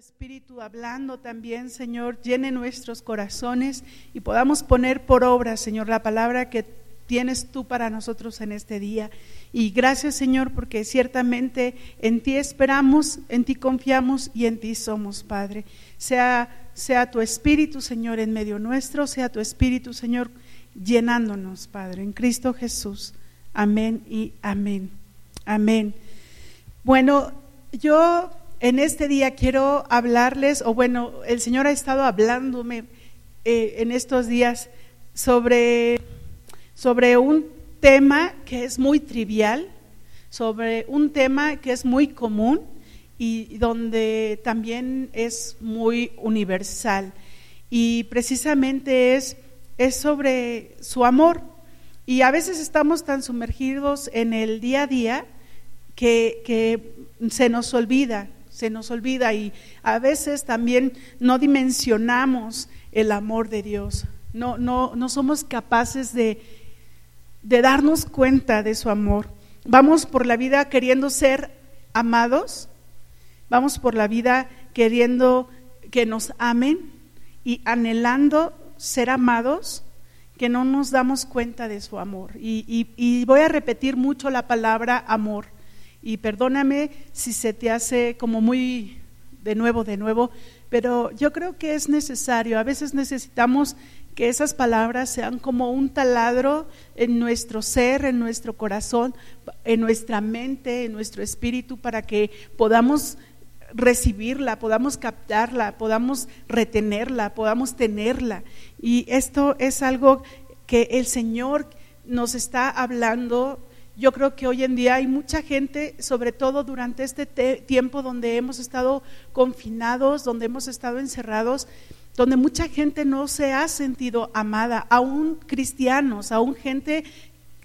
Espíritu hablando también, Señor, llene nuestros corazones y podamos poner por obra, Señor, la palabra que tienes tú para nosotros en este día. Y gracias, Señor, porque ciertamente en ti esperamos, en ti confiamos y en ti somos, Padre. Sea, sea tu Espíritu, Señor, en medio nuestro, sea tu Espíritu, Señor, llenándonos, Padre, en Cristo Jesús. Amén y amén. Amén. Bueno, yo en este día quiero hablarles, o bueno, el Señor ha estado hablándome eh, en estos días sobre, sobre un tema que es muy trivial, sobre un tema que es muy común y donde también es muy universal. Y precisamente es, es sobre su amor. Y a veces estamos tan sumergidos en el día a día que, que se nos olvida se nos olvida y a veces también no dimensionamos el amor de Dios. No, no, no somos capaces de, de darnos cuenta de su amor. Vamos por la vida queriendo ser amados, vamos por la vida queriendo que nos amen y anhelando ser amados, que no nos damos cuenta de su amor. Y, y voy a repetir mucho la palabra amor y perdóname si se te hace como muy de nuevo, de nuevo, pero yo creo que es necesario. A veces necesitamos que esas palabras sean como un taladro en nuestro ser, en nuestro corazón, en nuestra mente, en nuestro espíritu, para que podamos recibirla, podamos captarla, podamos retenerla, podamos tenerla. Y esto es algo que el Señor nos está hablando yo creo que hoy en día hay mucha gente, sobre todo durante este tiempo donde hemos estado confinados, donde hemos estado encerrados, donde mucha gente no se ha sentido amada, aún cristianos, aún gente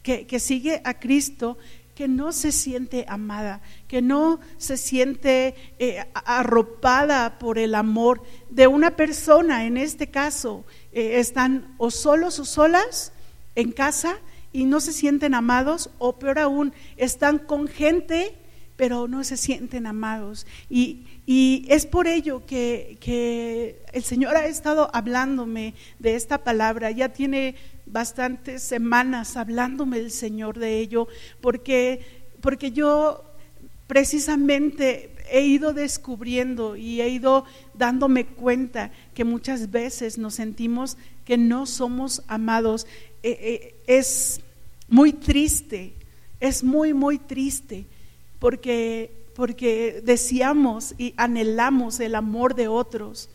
que, sigue a Cristo, que no se siente amada, que no se siente eh, arropada por el amor de una persona, en este caso, eh, están o solos o solas en casa y no se sienten amados o peor aún, están con gente pero no se sienten amados. Y, es por ello que, que, el Señor ha estado hablándome de esta palabra, ya tiene bastantes semanas hablándome el Señor de ello, porque, porque yo precisamente he ido descubriendo y he ido dándome cuenta que muchas veces nos sentimos que no somos amados. Eh, eh, es muy triste, es muy, muy triste, porque, porque deseamos y anhelamos el amor de otros.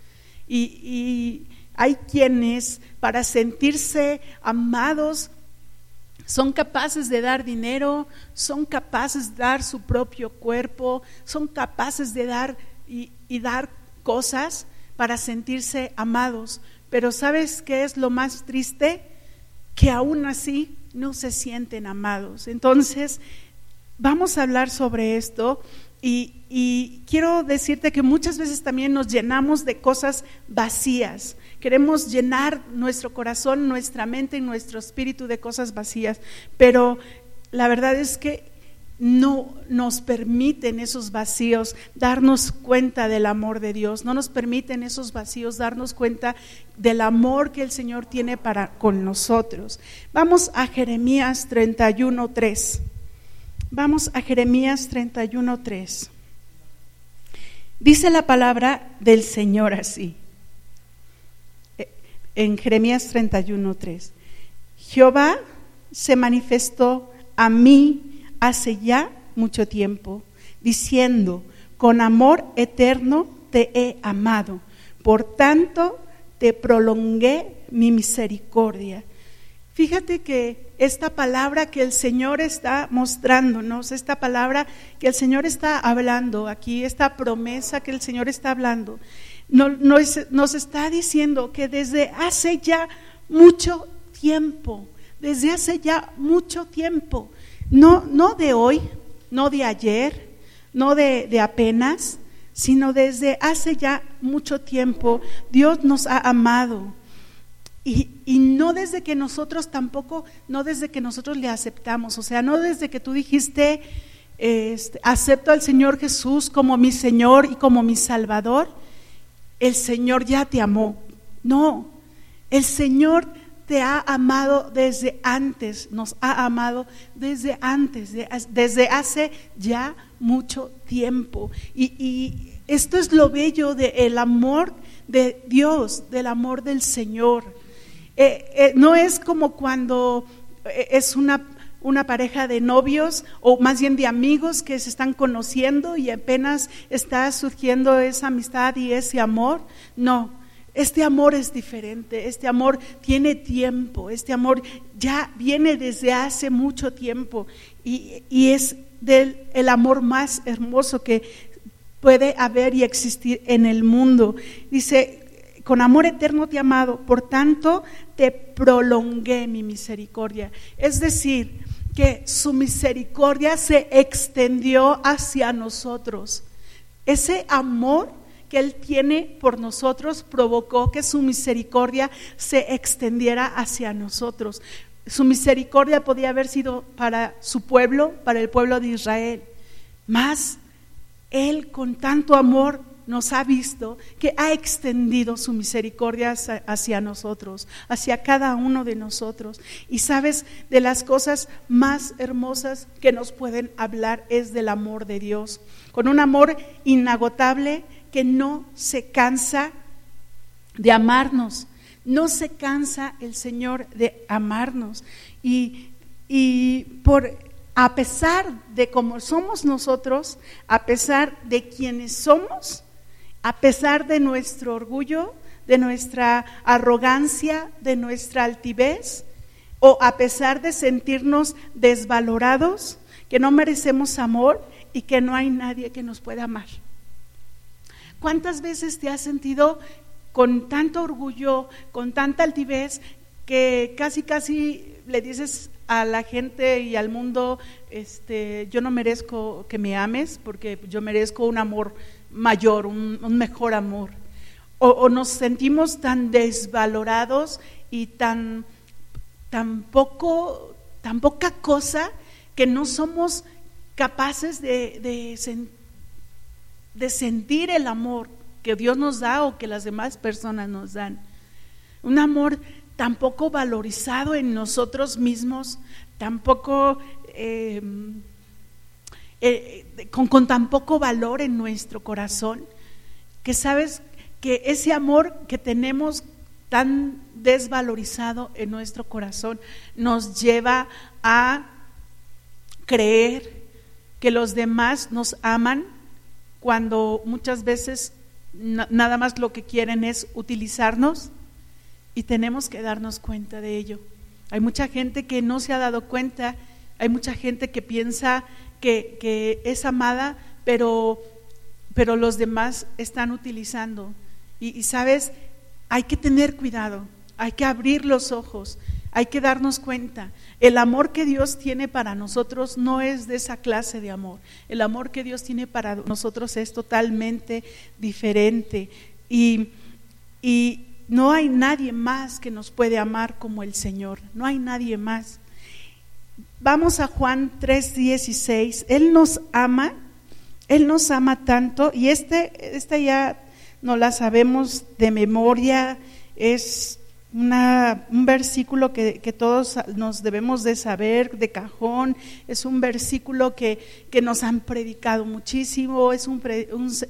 Y, hay quienes para sentirse amados son capaces de dar dinero, son capaces de dar su propio cuerpo, son capaces de dar y, dar cosas para sentirse amados. Pero ¿sabes qué es lo más triste? Que aún así no se sienten amados. Entonces, vamos a hablar sobre esto y, quiero decirte que muchas veces también nos llenamos de cosas vacías. Queremos llenar nuestro corazón, nuestra mente y nuestro espíritu de cosas vacías, pero la verdad es que no nos permiten esos vacíos darnos cuenta del amor de Dios, no nos permiten esos vacíos darnos cuenta del amor que el Señor tiene para con nosotros. Vamos a Jeremías 31:3. Vamos a Jeremías 31:3. Dice la palabra del Señor así. En Jeremías 31:3. Jehová se manifestó a mí hace ya mucho tiempo, diciendo, con amor eterno te he amado, por tanto te prolongué mi misericordia. Fíjate que esta palabra que el Señor está mostrándonos, esta palabra que el Señor está hablando aquí, esta promesa que el Señor está hablando, nos, está diciendo que desde hace ya mucho tiempo, desde hace ya mucho tiempo, no, no de hoy, no de ayer, no de, apenas, sino desde hace ya mucho tiempo Dios nos ha amado. Y, no desde que nosotros tampoco, no desde que nosotros le aceptamos, o sea, no desde que tú dijiste, este, acepto al Señor Jesús como mi Señor y como mi Salvador, el Señor ya te amó. No, el Señor te ha amado desde antes, nos ha amado desde antes, desde hace ya mucho tiempo. Y, esto es lo bello del amor de Dios, del amor del Señor. Eh, eh, no es como cuando eh, es una, una pareja de novios o más bien de amigos que se están conociendo y apenas está surgiendo esa amistad y ese amor. No, este amor es diferente, este amor tiene tiempo, este amor ya viene desde hace mucho tiempo y, y es del el amor más hermoso que puede haber y existir en el mundo. Dice, con amor eterno te he amado, por tanto te prolongué mi misericordia. Es decir, que su misericordia se extendió hacia nosotros. Ese amor que Él tiene por nosotros provocó que su misericordia se extendiera hacia nosotros. Su misericordia podía haber sido para su pueblo, para el pueblo de Israel. Más Él con tanto amor nos ha visto que ha extendido su misericordia hacia nosotros, hacia cada uno de nosotros. Y sabes, de las cosas más hermosas que nos pueden hablar es del amor de Dios, con un amor inagotable que no se cansa de amarnos. No se cansa el Señor de amarnos. Y, y por a pesar de cómo somos nosotros, a pesar de quienes somos, a pesar de nuestro orgullo, de nuestra arrogancia, de nuestra altivez, o a pesar de sentirnos desvalorados, que no merecemos amor y que no hay nadie que nos pueda amar. ¿Cuántas veces te has sentido con tanto orgullo, con tanta altivez, que casi, casi le dices a la gente y al mundo, este, yo no merezco que me ames porque yo merezco un amor mayor, un, mejor amor. O, nos sentimos tan desvalorados y tan, poco, tan poca cosa que no somos capaces de, de, de sentir el amor que Dios nos da o que las demás personas nos dan. Un amor tampoco valorizado en nosotros mismos, tampoco eh, eh, con, con tan poco valor en nuestro corazón, que sabes que ese amor que tenemos tan desvalorizado en nuestro corazón nos lleva a creer que los demás nos aman cuando muchas veces nada más lo que quieren es utilizarnos y tenemos que darnos cuenta de ello. Hay mucha gente que no se ha dado cuenta, hay mucha gente que piensa que, es amada, pero, pero los demás están utilizando. y sabes, hay que tener cuidado, hay que abrir los ojos, hay que darnos cuenta. El amor que Dios tiene para nosotros no es de esa clase de amor. El amor que Dios tiene para nosotros es totalmente diferente. Y, y no hay nadie más que nos puede amar como el Señor. No hay nadie más. Vamos a Juan 3:16. Él nos ama, Él nos ama tanto. Y este, ya no la sabemos de memoria. Es un versículo que, todos nos debemos de saber de cajón, es un versículo que, nos han predicado muchísimo, es un,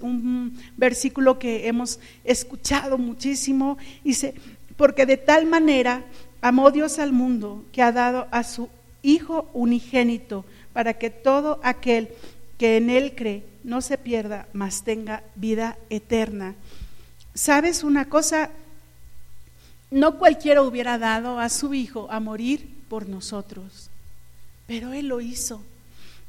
un, versículo que hemos escuchado muchísimo, dice, porque de tal manera amó Dios al mundo que ha dado a su Hijo unigénito, para que todo aquel que en Él cree no se pierda, mas tenga vida eterna. ¿Sabes una cosa? No cualquiera hubiera dado a su hijo a morir por nosotros, pero Él lo hizo.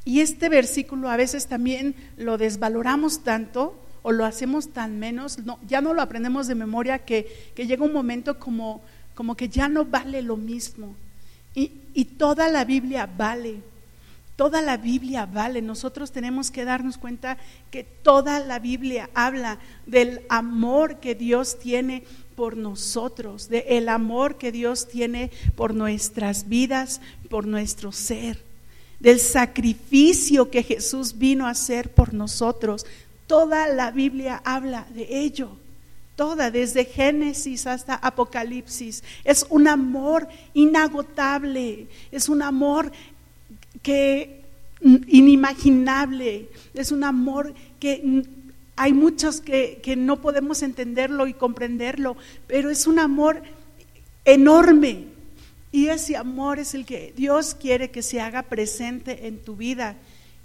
Y este versículo a veces también lo desvaloramos tanto o lo hacemos tan menos, no, ya no lo aprendemos de memoria que, llega un momento como, como, que ya no vale lo mismo. Y, toda la Biblia vale, toda la Biblia vale. Nosotros tenemos que darnos cuenta que toda la Biblia habla del amor que Dios tiene por nosotros, de el amor que Dios tiene por nuestras vidas, por nuestro ser, del sacrificio que Jesús vino a hacer por nosotros. Toda la Biblia habla de ello. Toda, desde Génesis hasta Apocalipsis. Es un amor inagotable, es un amor que inimaginable, es un amor que hay muchos que, que no podemos entenderlo y comprenderlo, pero es un amor enorme. Y ese amor es el que Dios quiere que se haga presente en tu vida,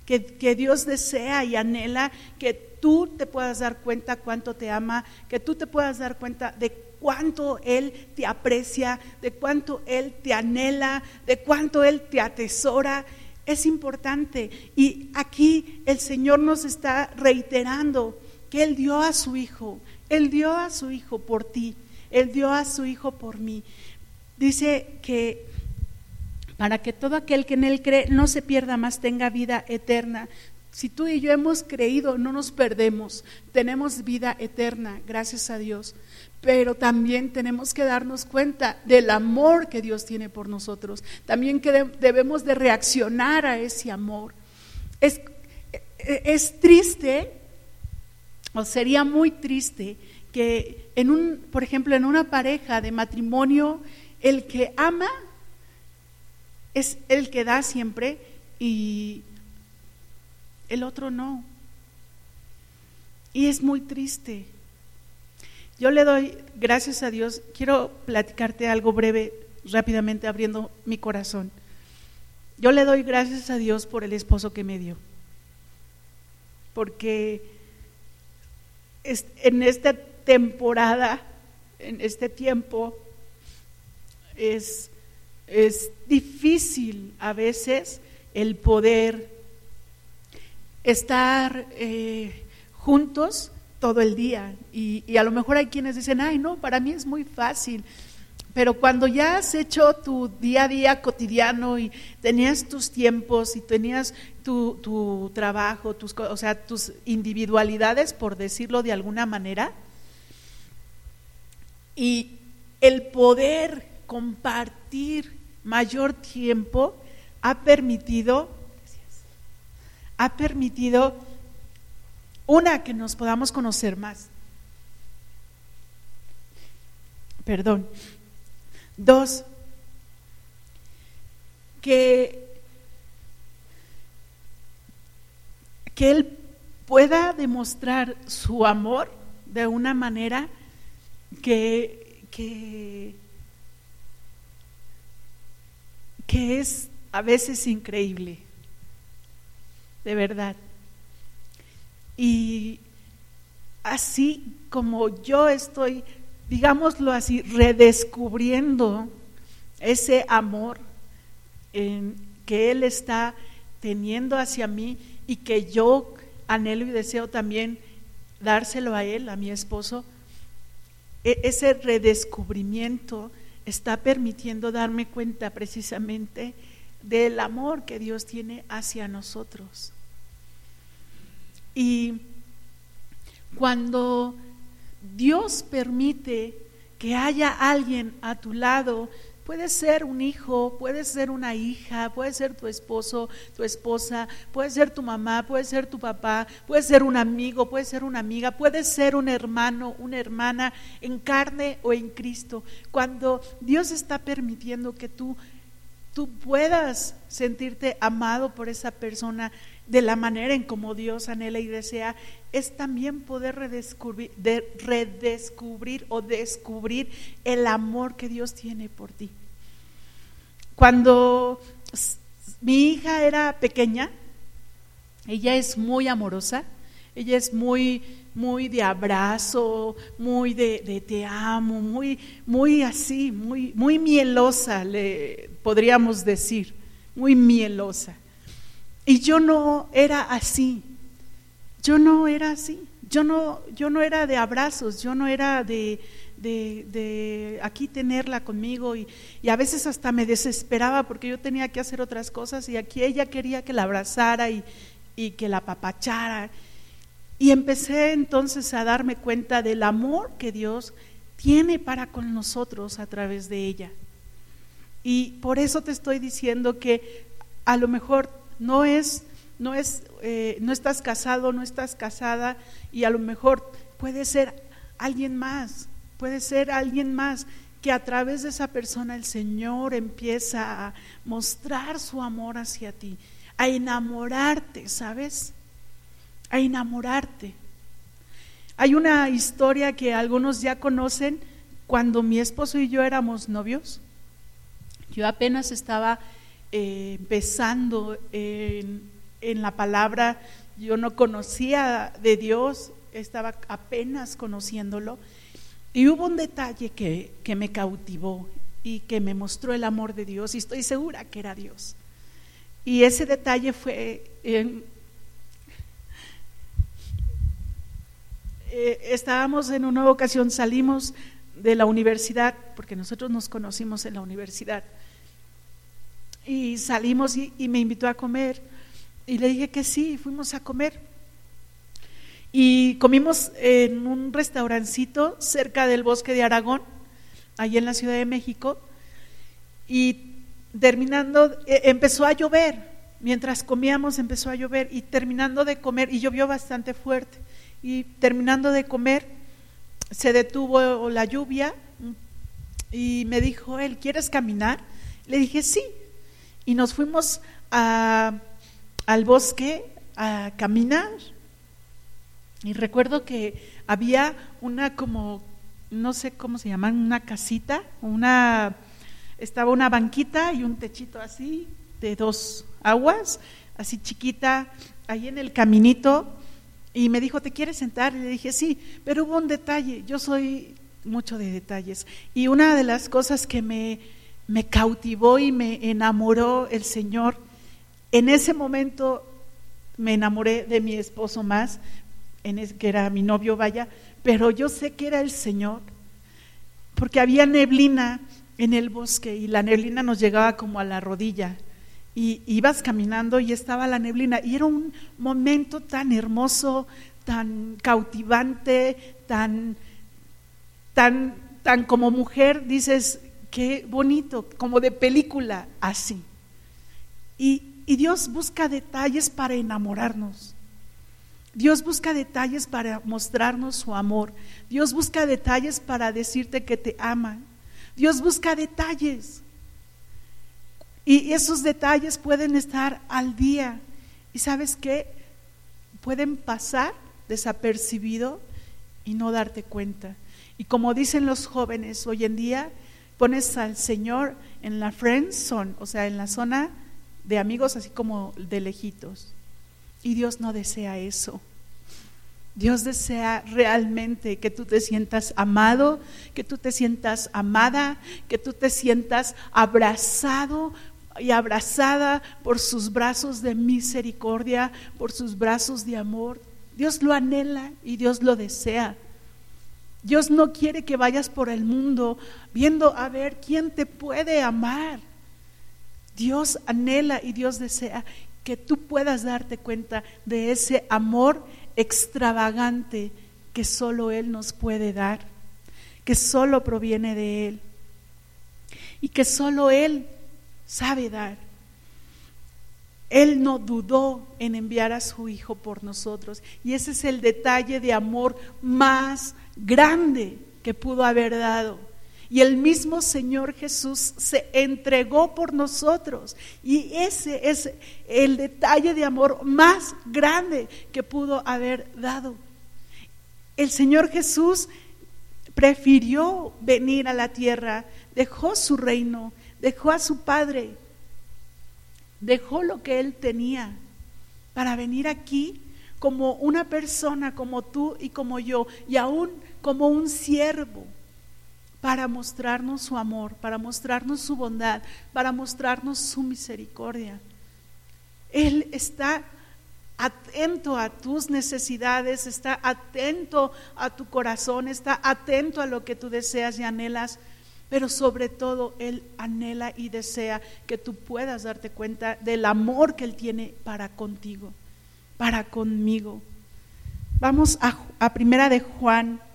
que, que Dios desea y anhela que tú te puedas dar cuenta cuánto te ama, que tú te puedas dar cuenta de cuánto Él te aprecia, de cuánto Él te anhela, de cuánto Él te atesora. Es importante. Y aquí el Señor nos está reiterando que Él dio a su Hijo, Él dio a su Hijo por ti, Él dio a su Hijo por mí. Dice que para que todo aquel que en Él cree no se pierda más, tenga vida eterna. Si tú y yo hemos creído, no nos perdemos, tenemos vida eterna, gracias a Dios. Pero también tenemos que darnos cuenta del amor que Dios tiene por nosotros. También que debemos de reaccionar a ese amor. Es, es triste, o sería muy triste, que en un, por ejemplo, en una pareja de matrimonio, el que ama es el que da siempre y el otro no. Y es muy triste. Yo le doy gracias a Dios. Quiero platicarte algo breve, rápidamente abriendo mi corazón. Yo le doy gracias a Dios por el esposo que me dio. Porque en esta temporada, en este tiempo, es, es difícil a veces el poder estar eh, juntos todo el día. Y, y, a lo mejor hay quienes dicen, ay, no, para mí es muy fácil. Pero cuando ya has hecho tu día a día cotidiano y tenías tus tiempos y tenías tu, tu trabajo, tus, o sea, tus individualidades, por decirlo de alguna manera, y el poder compartir mayor tiempo ha permitido, ha permitido, una, que nos podamos conocer más. Perdón. Dos, que, que Él pueda demostrar su amor de una manera que, que que es a veces increíble, de verdad. Y así como yo estoy, digámoslo así, redescubriendo ese amor que Él está teniendo hacia mí y que yo anhelo y deseo también dárselo a Él, a mi esposo, e-, ese redescubrimiento está permitiendo darme cuenta precisamente del amor que Dios tiene hacia nosotros. Y cuando Dios permite que haya alguien a tu lado, puede ser un hijo, puede ser una hija, puede ser tu esposo, tu esposa, puede ser tu mamá, puede ser tu papá, puede ser un amigo, puede ser una amiga, puede ser un hermano, una hermana en carne o en Cristo. Cuando Dios está permitiendo que tú tú puedas sentirte amado por esa persona de la manera en como Dios anhela y desea, es también poder redescubrir, o descubrir el amor que Dios tiene por ti. Cuando mi hija era pequeña, ella es muy amorosa, ella es muy, muy de abrazo, muy de, de, te amo, muy, muy así, muy, muy mielosa, le podríamos decir, muy mielosa. Y yo no era así, yo no era así, yo no, yo no era de abrazos, yo no era de, de, aquí tenerla conmigo y, y, a veces hasta me desesperaba porque yo tenía que hacer otras cosas y aquí ella quería que la abrazara y, y que la apapachara. Y empecé entonces a darme cuenta del amor que Dios tiene para con nosotros a través de ella. Y por eso te estoy diciendo que a lo mejor no es, no es, eh, no estás casado, no estás casada y a lo mejor puede ser alguien más, puede ser alguien más que a través de esa persona el Señor empieza a mostrar su amor hacia ti, a enamorarte, ¿sabes? A enamorarte. Hay una historia que algunos ya conocen cuando mi esposo y yo éramos novios. Yo apenas estaba eh, empezando en, la palabra, yo no conocía de Dios, estaba apenas conociéndolo. Y hubo un detalle que, que, me cautivó y que me mostró el amor de Dios y estoy segura que era Dios. Y ese detalle fue, eh, estábamos en una ocasión, salimos de la universidad, porque nosotros nos conocimos en la universidad, y salimos y, me invitó a comer y le dije que sí, fuimos a comer. Y comimos en un restaurancito cerca del bosque de Aragón, allí en la Ciudad de México. Y terminando, e, empezó a llover. Mientras comíamos empezó a llover y terminando de comer, y llovió bastante fuerte, y terminando de comer se detuvo la lluvia y me dijo él, ¿quieres caminar? Le dije sí. Y nos fuimos a al bosque a caminar. Y recuerdo que había una como, no sé cómo se llaman, una casita, una, estaba una banquita y un techito así de dos aguas, así chiquita, ahí en el caminito. Y me dijo, ¿te quieres sentar? Y le dije, sí, pero hubo un detalle, yo soy mucho de detalles. Y una de las cosas que me, me cautivó y me enamoró el Señor en ese momento me enamoré de mi esposo más, en que era mi novio, vaya, pero yo sé que era el Señor, porque había neblina en el bosque y la neblina nos llegaba como a la rodilla. Y ibas caminando y estaba la neblina. Y era un momento tan hermoso, tan cautivante, tan, tan, tan como mujer, dices, qué bonito, como de película, así. Y, Dios busca detalles para enamorarnos. Dios busca detalles para mostrarnos su amor. Dios busca detalles para decirte que te ama. Dios busca detalles. Y esos detalles pueden estar al día. ¿Y sabes qué? Pueden pasar desapercibido y no darte cuenta. Y como dicen los jóvenes hoy en día, pones al Señor en la friend zone, o sea, en la zona de amigos así como de lejitos. Y Dios no desea eso. Dios desea realmente que tú te sientas amado, que tú te sientas amada, que tú te sientas abrazado y abrazada por sus brazos de misericordia, por sus brazos de amor. Dios lo anhela y Dios lo desea. Dios no quiere que vayas por el mundo viendo a ver quién te puede amar. Dios anhela y Dios desea que tú puedas darte cuenta de ese amor extravagante que solo Él nos puede dar, que solo proviene de Él y que solo Él sabe dar. Él no dudó en enviar a su Hijo por nosotros y ese es el detalle de amor más grande que pudo haber dado. Y el mismo Señor Jesús se entregó por nosotros. Y ese es el detalle de amor más grande que pudo haber dado. El Señor Jesús prefirió venir a la tierra, dejó su reino, dejó a su Padre, dejó lo que él tenía para venir aquí como una persona como tú y como yo, y aún como un siervo para mostrarnos su amor, para mostrarnos su bondad, para mostrarnos su misericordia. Él está atento a tus necesidades, está atento a tu corazón, está atento a lo que tú deseas y anhelas, pero sobre todo Él anhela y desea que tú puedas darte cuenta del amor que Él tiene para contigo, para conmigo. Vamos a, a Primera de Juan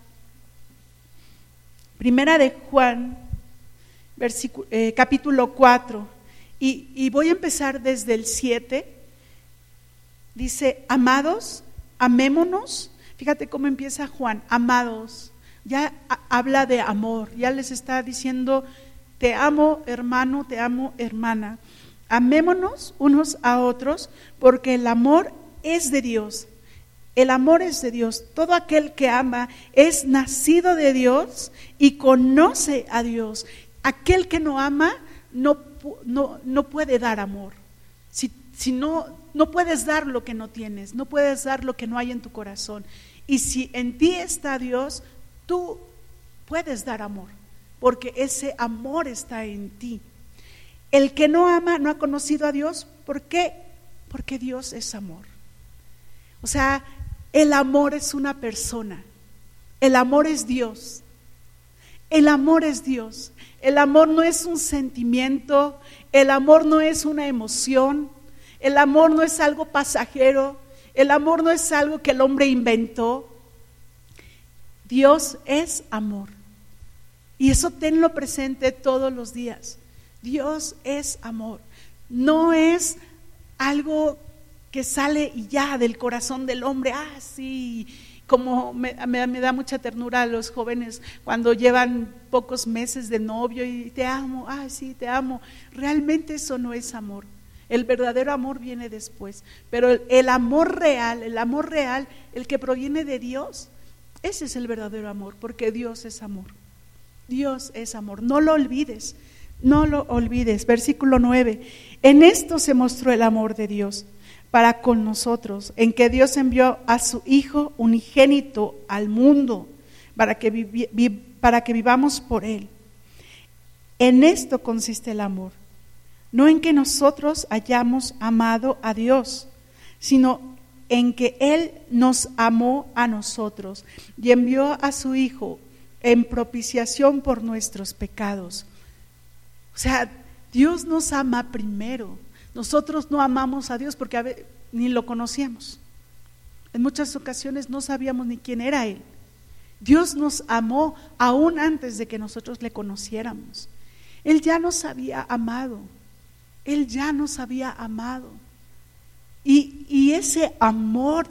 Primera de Juan, eh, capítulo 4, y, voy a empezar desde el 7. Dice, amados, amémonos. Fíjate cómo empieza Juan, amados, ya habla de amor, ya les está diciendo, te amo hermano, te amo hermana. Amémonos unos a otros porque el amor es de Dios. El amor es de Dios. Todo aquel que ama es nacido de Dios y conoce a Dios. Aquel que no ama no, no, no puede dar amor. Si, si no, no puedes dar lo que no tienes, no puedes dar lo que no hay en tu corazón. Y si en ti está Dios, tú puedes dar amor, porque ese amor está en ti. El que no ama no ha conocido a Dios. ¿Por qué? Porque Dios es amor. O sea, el amor es una persona. El amor es Dios. El amor es Dios. El amor no es un sentimiento. El amor no es una emoción. El amor no es algo pasajero. El amor no es algo que el hombre inventó. Dios es amor. Y eso tenlo presente todos los días. Dios es amor. No es algo que sale y ya del corazón del hombre. Ah, sí, como me, da mucha ternura a los jóvenes cuando llevan pocos meses de novio y te amo, ah, sí, te amo. Realmente eso no es amor. El verdadero amor viene después. Pero el amor real, el amor real, el que proviene de Dios, ese es el verdadero amor, porque Dios es amor. Dios es amor. No lo olvides, no lo olvides. Versículo 9. En esto se mostró el amor de Dios para con nosotros, en que Dios envió a su Hijo unigénito al mundo para que, para que vivamos por Él. En esto consiste el amor, no en que nosotros hayamos amado a Dios, sino en que Él nos amó a nosotros y envió a su Hijo en propiciación por nuestros pecados. O sea, Dios nos ama primero. Nosotros no amamos a Dios porque ni lo conocíamos. En muchas ocasiones no sabíamos ni quién era Él. Dios nos amó aún antes de que nosotros le conociéramos. Él ya nos había amado. Él ya nos había amado. Y, ese amor,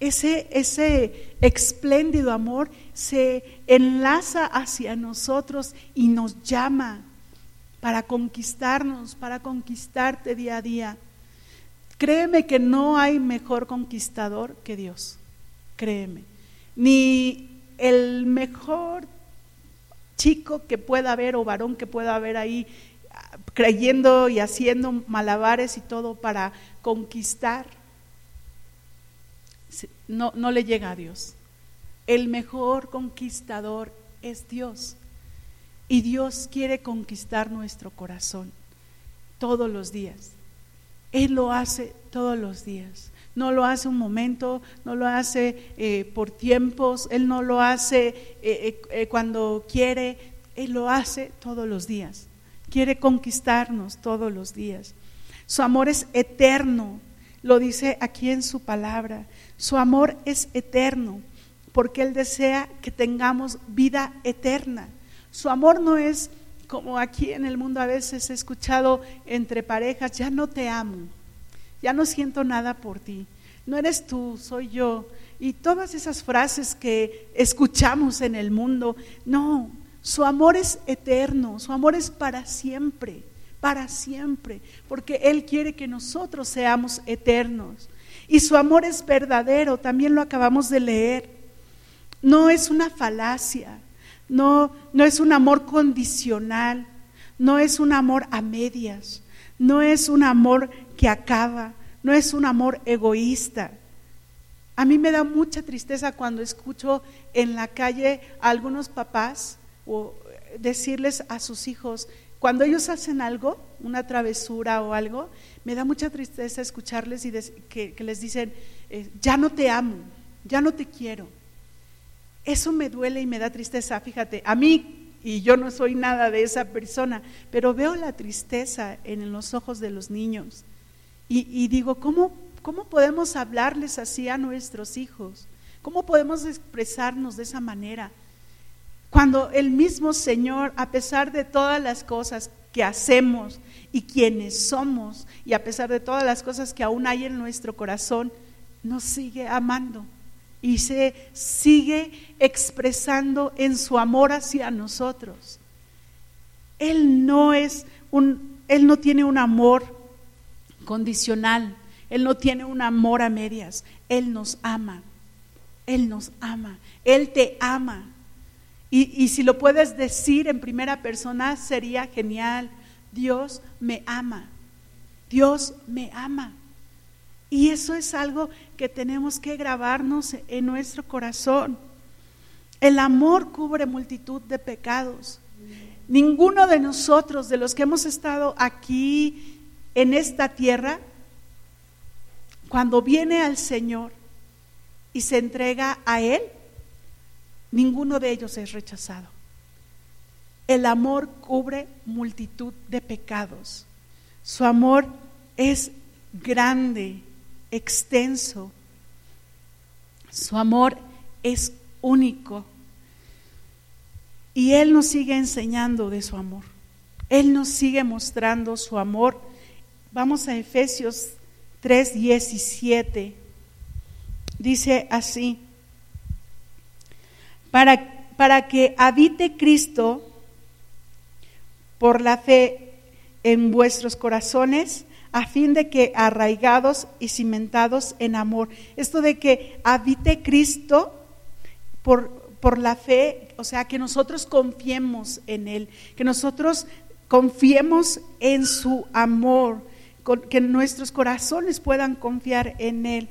ese, ese espléndido amor se enlaza hacia nosotros y nos llama para conquistarnos, para conquistarte día a día. Créeme que no hay mejor conquistador que Dios, créeme. Ni el mejor chico que pueda haber o varón que pueda haber ahí creyendo y haciendo malabares y todo para conquistar, no, no le llega a Dios. El mejor conquistador es Dios. Y Dios quiere conquistar nuestro corazón todos los días. Él lo hace todos los días. No lo hace un momento, no lo hace eh, por tiempos, Él no lo hace eh, eh, cuando quiere, Él lo hace todos los días quiere conquistarnos todos los días. Su amor es eterno, lo dice aquí en su palabra. Su amor es eterno porque Él desea que tengamos vida eterna. Su amor no es como aquí en el mundo a veces he escuchado entre parejas, ya no te amo, ya no siento nada por ti, no eres tú, soy yo. Y todas esas frases que escuchamos en el mundo, no, su amor es eterno, su amor es para siempre, para siempre, porque Él quiere que nosotros seamos eternos. Y su amor es verdadero, también lo acabamos de leer. No es una falacia, no, no es un amor condicional, no es un amor a medias, no es un amor que acaba, no es un amor egoísta. A mí me da mucha tristeza cuando escucho en la calle a algunos papás o decirles a sus hijos, cuando ellos hacen algo, una travesura o algo, me da mucha tristeza escucharles y que, les dicen, eh, ya no te amo, ya no te quiero. Eso me duele y me da tristeza, fíjate, a mí, y yo no soy nada de esa persona, pero veo la tristeza en los ojos de los niños. Y, digo, ¿cómo, ¿cómo podemos hablarles así a nuestros hijos? ¿Cómo podemos expresarnos de esa manera? Cuando el mismo Señor, a pesar de todas las cosas que hacemos y quienes somos, y a pesar de todas las cosas que aún hay en nuestro corazón, nos sigue amando y se sigue expresando en su amor hacia nosotros. Él no es un él no tiene un amor condicional, él no tiene un amor a medias, él nos ama. Él nos ama, él te ama. Y, y si lo puedes decir en primera persona sería genial. Dios me ama. Dios me ama. Y eso es algo que tenemos que grabarnos en nuestro corazón. El amor cubre multitud de pecados. Ninguno de nosotros, de los que hemos estado aquí en esta tierra, cuando viene al Señor y se entrega a Él, ninguno de ellos es rechazado. El amor cubre multitud de pecados. Su amor es grande, extenso. Su amor es único. Y Él nos sigue enseñando de su amor. Él nos sigue mostrando su amor. Vamos a Efesios 3, 17. Dice así, para, para que habite Cristo por la fe en vuestros corazones, a fin de que arraigados y cimentados en amor. Esto de que habite Cristo por, por la fe, o sea, que nosotros confiemos en Él, que nosotros confiemos en su amor, que nuestros corazones puedan confiar en Él,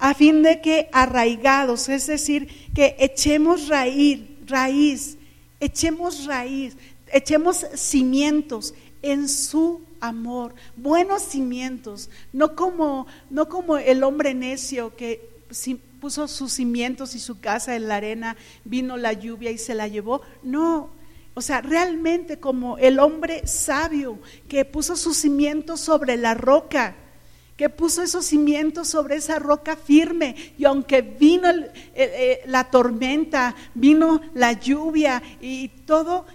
a fin de que arraigados, es decir, que echemos raíz, raíz, echemos raíz, echemos cimientos en su amor, buenos cimientos, no como, no como el hombre necio que puso sus cimientos y su casa en la arena, vino la lluvia y se la llevó. No, o sea, realmente como el hombre sabio que puso sus cimientos sobre la roca, que puso esos cimientos sobre esa roca firme y aunque vino la tormenta, vino la lluvia y todo,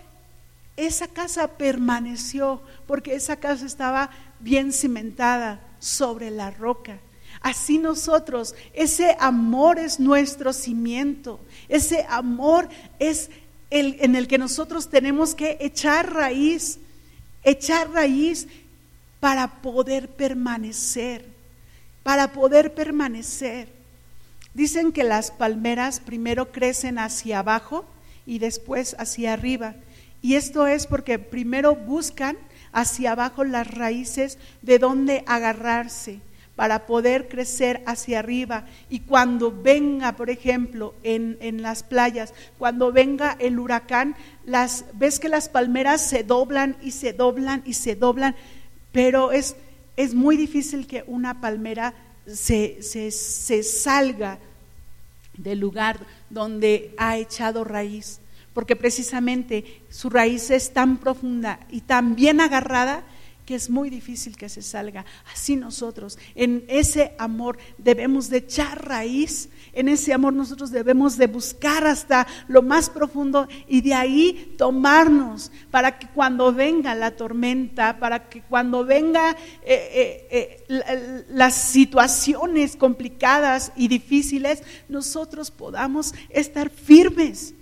esa casa permaneció porque esa casa estaba bien cimentada sobre la roca. Así nosotros, ese amor es nuestro cimiento, ese amor es el en el que nosotros tenemos que echar raíz, echar raíz para poder permanecer, para poder permanecer. Dicen que las palmeras primero crecen hacia abajo y después hacia arriba. Y esto es porque primero buscan hacia abajo las raíces de donde agarrarse para poder crecer hacia arriba. Y cuando venga, por ejemplo, en, en, las playas, cuando venga el huracán, las, ves que las palmeras se doblan y se doblan y se doblan, pero es, es muy difícil que una palmera se, se, se salga del lugar donde ha echado raíz porque precisamente su raíz es tan profunda y tan bien agarrada que es muy difícil que se salga. Así nosotros, en ese amor debemos de echar raíz, en ese amor nosotros debemos de buscar hasta lo más profundo y de ahí tomarnos para que cuando venga la tormenta, para que cuando venga eh, eh, eh, las situaciones complicadas y difíciles, nosotros podamos estar firmes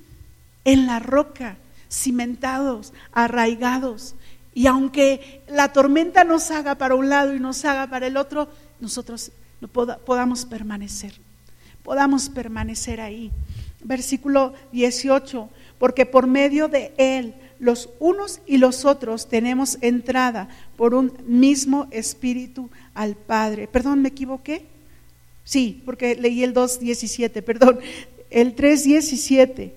en la roca, cimentados, arraigados. Y aunque la tormenta nos haga para un lado y nos haga para el otro, nosotros podamos permanecer, podamos permanecer ahí. Versículo 18, porque por medio de Él los unos y los otros tenemos entrada por un mismo espíritu al Padre. Perdón, ¿me equivoqué? Sí, porque leí el 2.17, perdón, el 3.17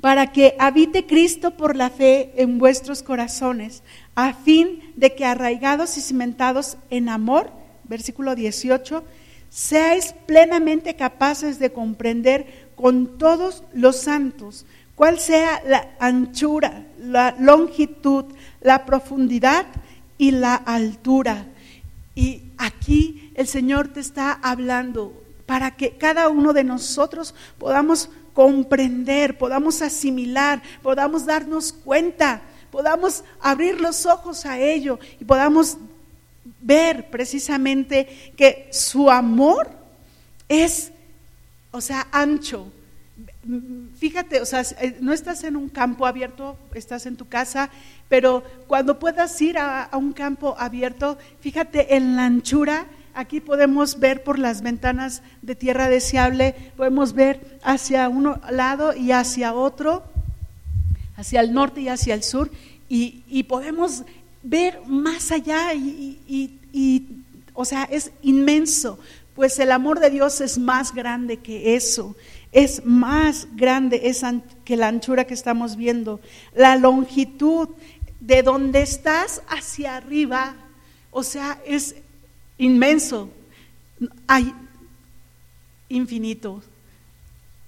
para que habite Cristo por la fe en vuestros corazones, a fin de que arraigados y cimentados en amor, versículo 18, seáis plenamente capaces de comprender con todos los santos cuál sea la anchura, la longitud, la profundidad y la altura. Y aquí el Señor te está hablando para que cada uno de nosotros podamos comprender, podamos asimilar, podamos darnos cuenta, podamos abrir los ojos a ello y podamos ver precisamente que su amor es o sea, ancho. Fíjate, o sea, eh, no estás en un campo abierto, estás en tu casa, pero cuando puedas ir a, a un campo abierto, fíjate en la anchura, aquí podemos ver por las ventanas de tierra deseable, podemos ver hacia un lado y hacia otro, hacia el norte y hacia el sur, y, podemos ver más allá y, o sea, es inmenso, pues el amor de Dios es más grande que eso, es más grande esa, que la anchura que estamos viendo, la longitud de donde estás hacia arriba, o sea, es inmenso, hay infinito,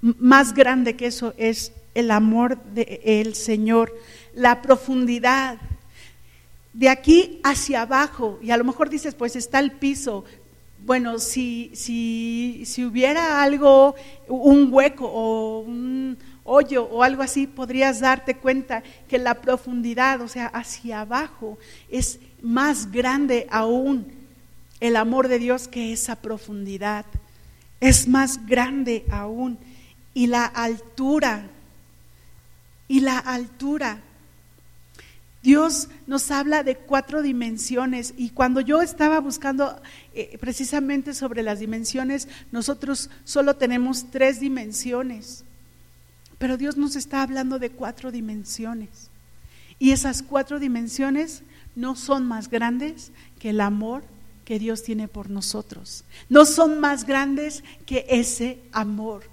más grande que eso es el amor del Señor la profundidad. De aquí hacia abajo, y a lo mejor dices, pues está el piso. Bueno, si, si, si hubiera algo, un hueco o un hoyo o algo así, podrías darte cuenta que la profundidad, o sea, hacia abajo, es más grande aún el amor de Dios que esa profundidad. Es más grande aún. Y la altura, y la altura Dios nos habla de cuatro dimensiones y cuando yo estaba buscando eh, precisamente sobre las dimensiones, nosotros solo tenemos tres dimensiones, pero Dios nos está hablando de cuatro dimensiones. Y esas cuatro dimensiones no son más grandes que el amor que Dios tiene por nosotros. No son más grandes que ese amor.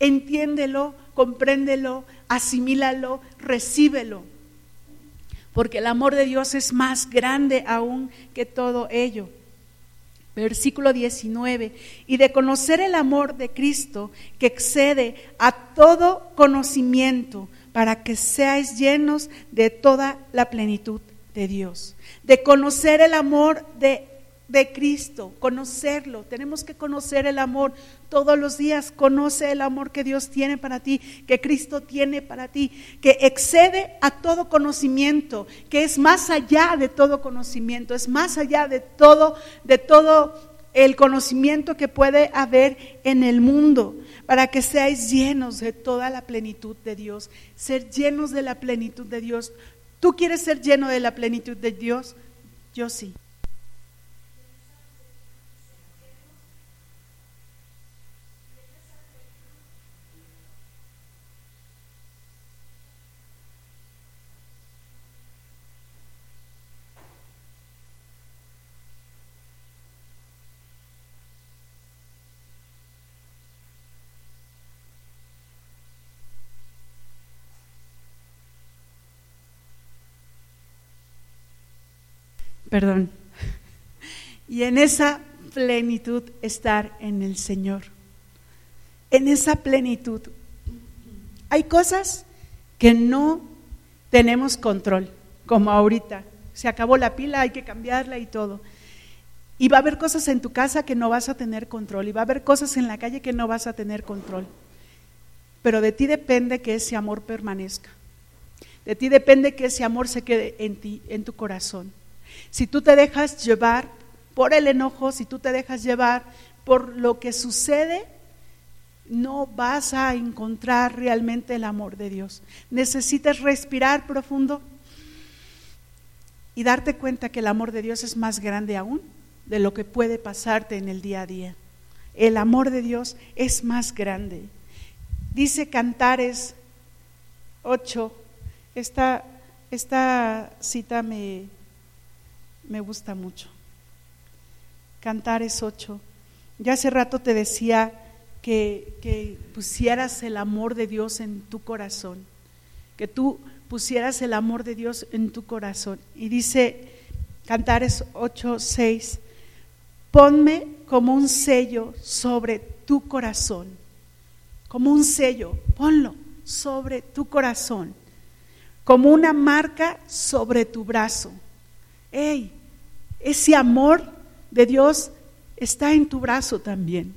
Entiéndelo, compréndelo, asimílalo, recíbelo porque el amor de Dios es más grande aún que todo ello. Versículo 19, y de conocer el amor de Cristo que excede a todo conocimiento, para que seáis llenos de toda la plenitud de Dios. De conocer el amor de de Cristo, conocerlo. Tenemos que conocer el amor todos los días. Conoce el amor que Dios tiene para ti, que Cristo tiene para ti, que excede a todo conocimiento, que es más allá de todo conocimiento, es más allá de todo, de todo el conocimiento que puede haber en el mundo, para que seáis llenos de toda la plenitud de Dios, ser llenos de la plenitud de Dios. ¿Tú quieres ser lleno de la plenitud de Dios? Yo sí. Perdón. Y en esa plenitud estar en el Señor. En esa plenitud. Hay cosas que no tenemos control, como ahorita. Se acabó la pila, hay que cambiarla y todo. Y va a haber cosas en tu casa que no vas a tener control. Y va a haber cosas en la calle que no vas a tener control. Pero de ti depende que ese amor permanezca. De ti depende que ese amor se quede en ti, en tu corazón. Si tú te dejas llevar por el enojo, si tú te dejas llevar por lo que sucede, no vas a encontrar realmente el amor de Dios. Necesitas respirar profundo y darte cuenta que el amor de Dios es más grande aún de lo que puede pasarte en el día a día. El amor de Dios es más grande. Dice Cantares 8, esta, esta cita me, me gusta mucho. Cantar es ocho. Ya hace rato te decía que, que pusieras el amor de Dios en tu corazón, que tú pusieras el amor de Dios en tu corazón. Y dice Cantares 8, 6, ponme como un sello sobre tu corazón, como un sello, ponlo sobre tu corazón, como una marca sobre tu brazo. ¡Ey! Ese amor de Dios está en tu brazo también.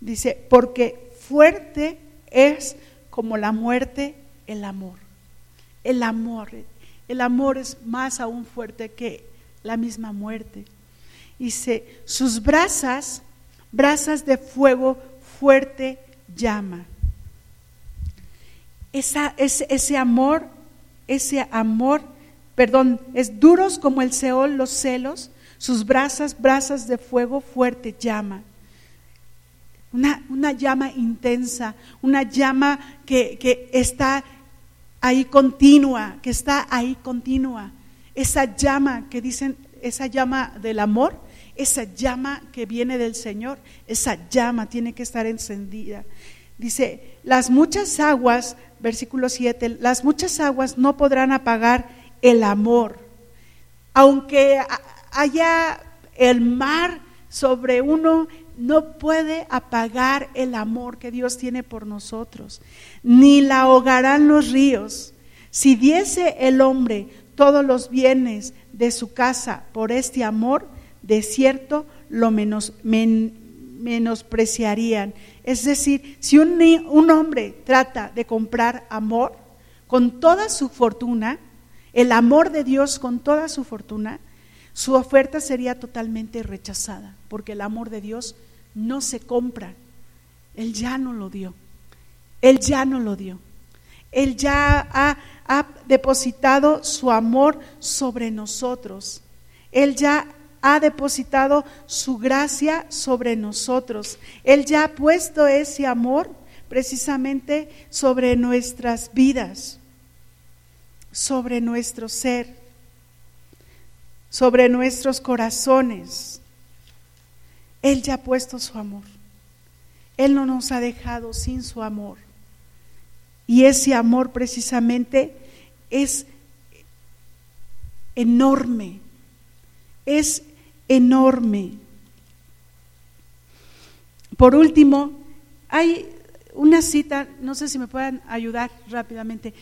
Dice, porque fuerte es como la muerte el amor. El amor, el amor es más aún fuerte que la misma muerte. Dice, sus brasas, brasas de fuego fuerte llama. Esa, ese, ese amor, ese amor, perdón, es duros como el Seol los celos, sus brasas, brasas de fuego fuerte llama. Una, una llama intensa, una llama que, que está ahí continua, que está ahí continua. Esa llama que dicen, esa llama del amor, esa llama que viene del Señor, esa llama tiene que estar encendida. Dice, las muchas aguas, versículo 7, las muchas aguas no podrán apagar el amor. Aunque haya el mar sobre uno, no puede apagar el amor que Dios tiene por nosotros, ni la ahogarán los ríos. Si diese el hombre todos los bienes de su casa por este amor, de cierto lo menos, menospreciarían. Es decir, si un, un hombre trata de comprar amor con toda su fortuna, el amor de Dios con toda su fortuna, su oferta sería totalmente rechazada, porque el amor de Dios no se compra. Él ya no lo dio. Él ya no lo dio. Él ya ha, depositado su amor sobre nosotros. Él ya ha depositado su gracia sobre nosotros. Él ya ha puesto ese amor precisamente sobre nuestras vidas, sobre nuestro ser, sobre nuestros corazones. Él ya ha puesto su amor. Él no nos ha dejado sin su amor. Y ese amor precisamente es enorme, es enorme. Por último, hay una cita, no sé si me puedan ayudar rápidamente,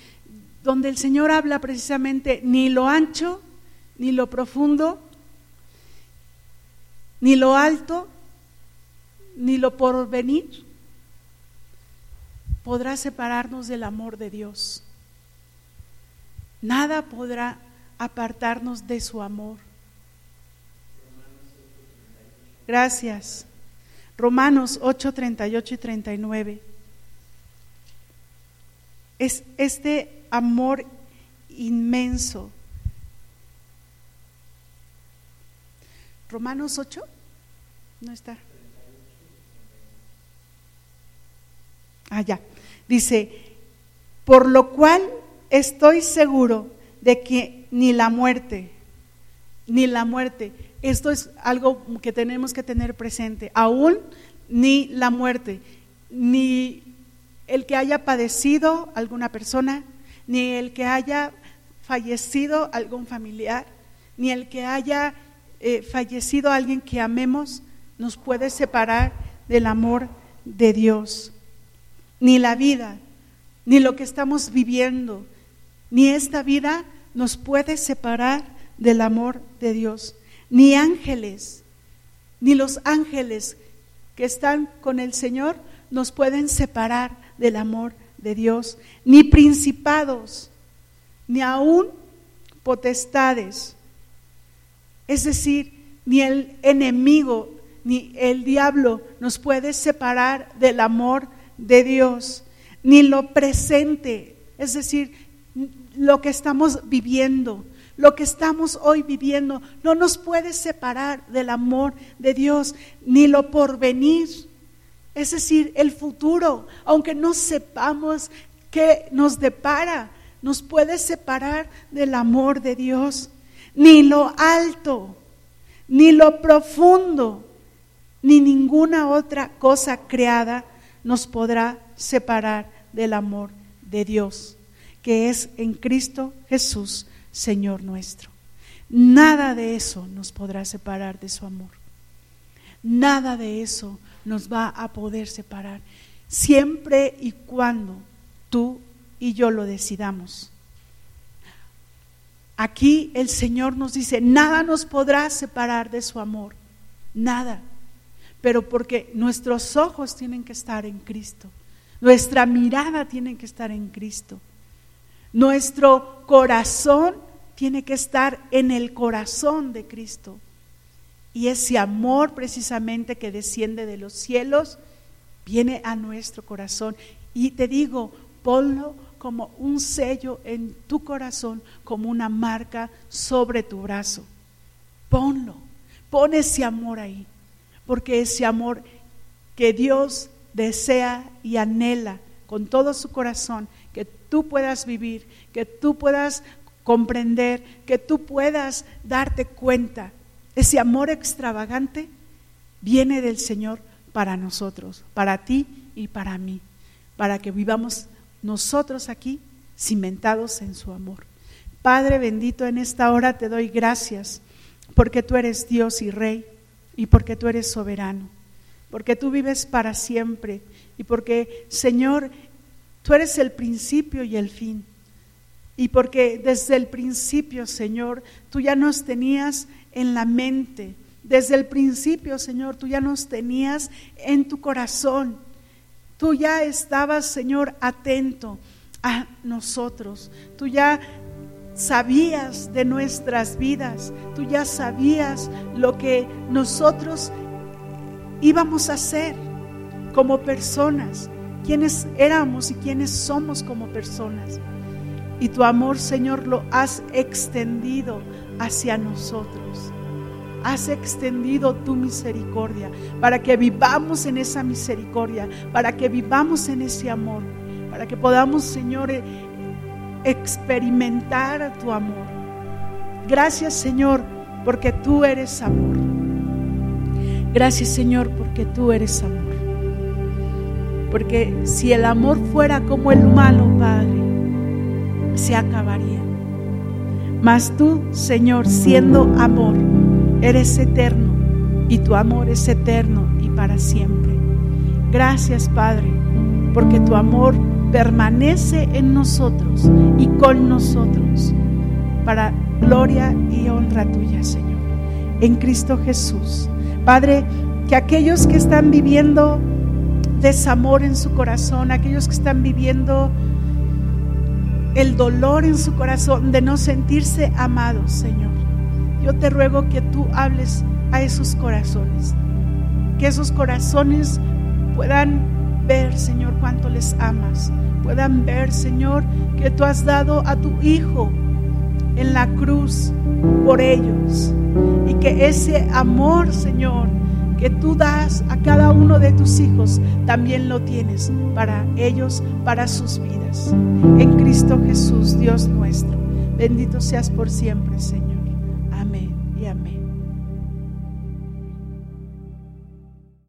donde el Señor habla precisamente ni lo ancho, ni lo profundo, ni lo alto, ni lo porvenir podrá separarnos del amor de Dios. Nada podrá apartarnos de su amor. Gracias. Romanos 8, 38 y 39. Es este amor inmenso. Romanos 8, no está. Ah, ya. Dice, por lo cual estoy seguro de que ni la muerte, ni la muerte, esto es algo que tenemos que tener presente. Aún ni la muerte, ni el que haya padecido alguna persona, ni el que haya fallecido algún familiar, ni el que haya eh, fallecido alguien que amemos, nos puede separar del amor de Dios. Ni la vida, ni lo que estamos viviendo, ni esta vida nos puede separar del amor de Dios ni ángeles, ni los ángeles que están con el Señor nos pueden separar del amor de Dios, ni principados, ni aún potestades. Es decir, ni el enemigo, ni el diablo nos puede separar del amor de Dios, ni lo presente, es decir, lo que estamos viviendo, lo que estamos hoy viviendo no nos puede separar del amor de Dios, ni lo porvenir. Es decir, el futuro, aunque no sepamos qué nos depara, nos puede separar del amor de Dios. Ni lo alto, ni lo profundo, ni ninguna otra cosa creada nos podrá separar del amor de Dios, que es en Cristo Jesús Señor nuestro. Nada de eso nos podrá separar de su amor. Nada de eso nos va a poder separar, siempre y cuando tú y yo lo decidamos. Aquí el Señor nos dice, nada nos podrá separar de su amor, nada, pero porque nuestros ojos tienen que estar en Cristo, nuestra mirada tiene que estar en Cristo. Nuestro corazón tiene que estar en el corazón de Cristo. Y ese amor precisamente que desciende de los cielos viene a nuestro corazón. Y te digo, ponlo como un sello en tu corazón, como una marca sobre tu brazo. Ponlo, pon ese amor ahí, porque ese amor que Dios desea y anhela con todo su corazón, que tú puedas vivir, que tú puedas comprender, que tú puedas darte cuenta. Ese amor extravagante viene del Señor para nosotros, para ti y para mí, para que vivamos nosotros aquí cimentados en su amor. Padre bendito, en esta hora te doy gracias porque tú eres Dios y Rey y porque tú eres soberano, porque tú vives para siempre y porque, Señor, tú eres el principio y el fin. Y porque desde el principio, Señor, tú ya nos tenías en la mente. Desde el principio, Señor, tú ya nos tenías en tu corazón. Tú ya estabas, Señor, atento a nosotros. Tú ya sabías de nuestras vidas. Tú ya sabías lo que nosotros íbamos a hacer como personas, quiénes éramos y quiénes somos como personas. Y tu amor, Señor, lo has extendido hacia nosotros. Has extendido tu misericordia para que vivamos en esa misericordia, para que vivamos en ese amor, para que podamos, Señor, e, experimentar tu amor. Gracias, Señor, porque tú eres amor. Gracias, Señor, porque tú eres amor. Porque si el amor fuera como el malo, Padre, se acabaría. Mas tú, Señor, siendo amor, eres eterno y tu amor es eterno y para siempre. Gracias, Padre, porque tu amor permanece en nosotros y con nosotros para gloria y honra tuya, Señor. En Cristo Jesús. Padre, que aquellos que están viviendo desamor en su corazón, aquellos que están viviendo el dolor en su corazón de no sentirse amados, Señor. Yo te ruego que tú hables a esos corazones, que esos corazones puedan ver, Señor, cuánto les amas, puedan ver, Señor, que tú has dado a tu Hijo en la cruz por ellos y que ese amor, Señor, que tú das a cada uno de tus hijos, también lo tienes para ellos, para sus vidas. En Cristo Jesús, Dios nuestro. Bendito seas por siempre, Señor.